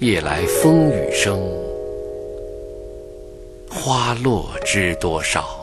夜来风雨声，花落知多少。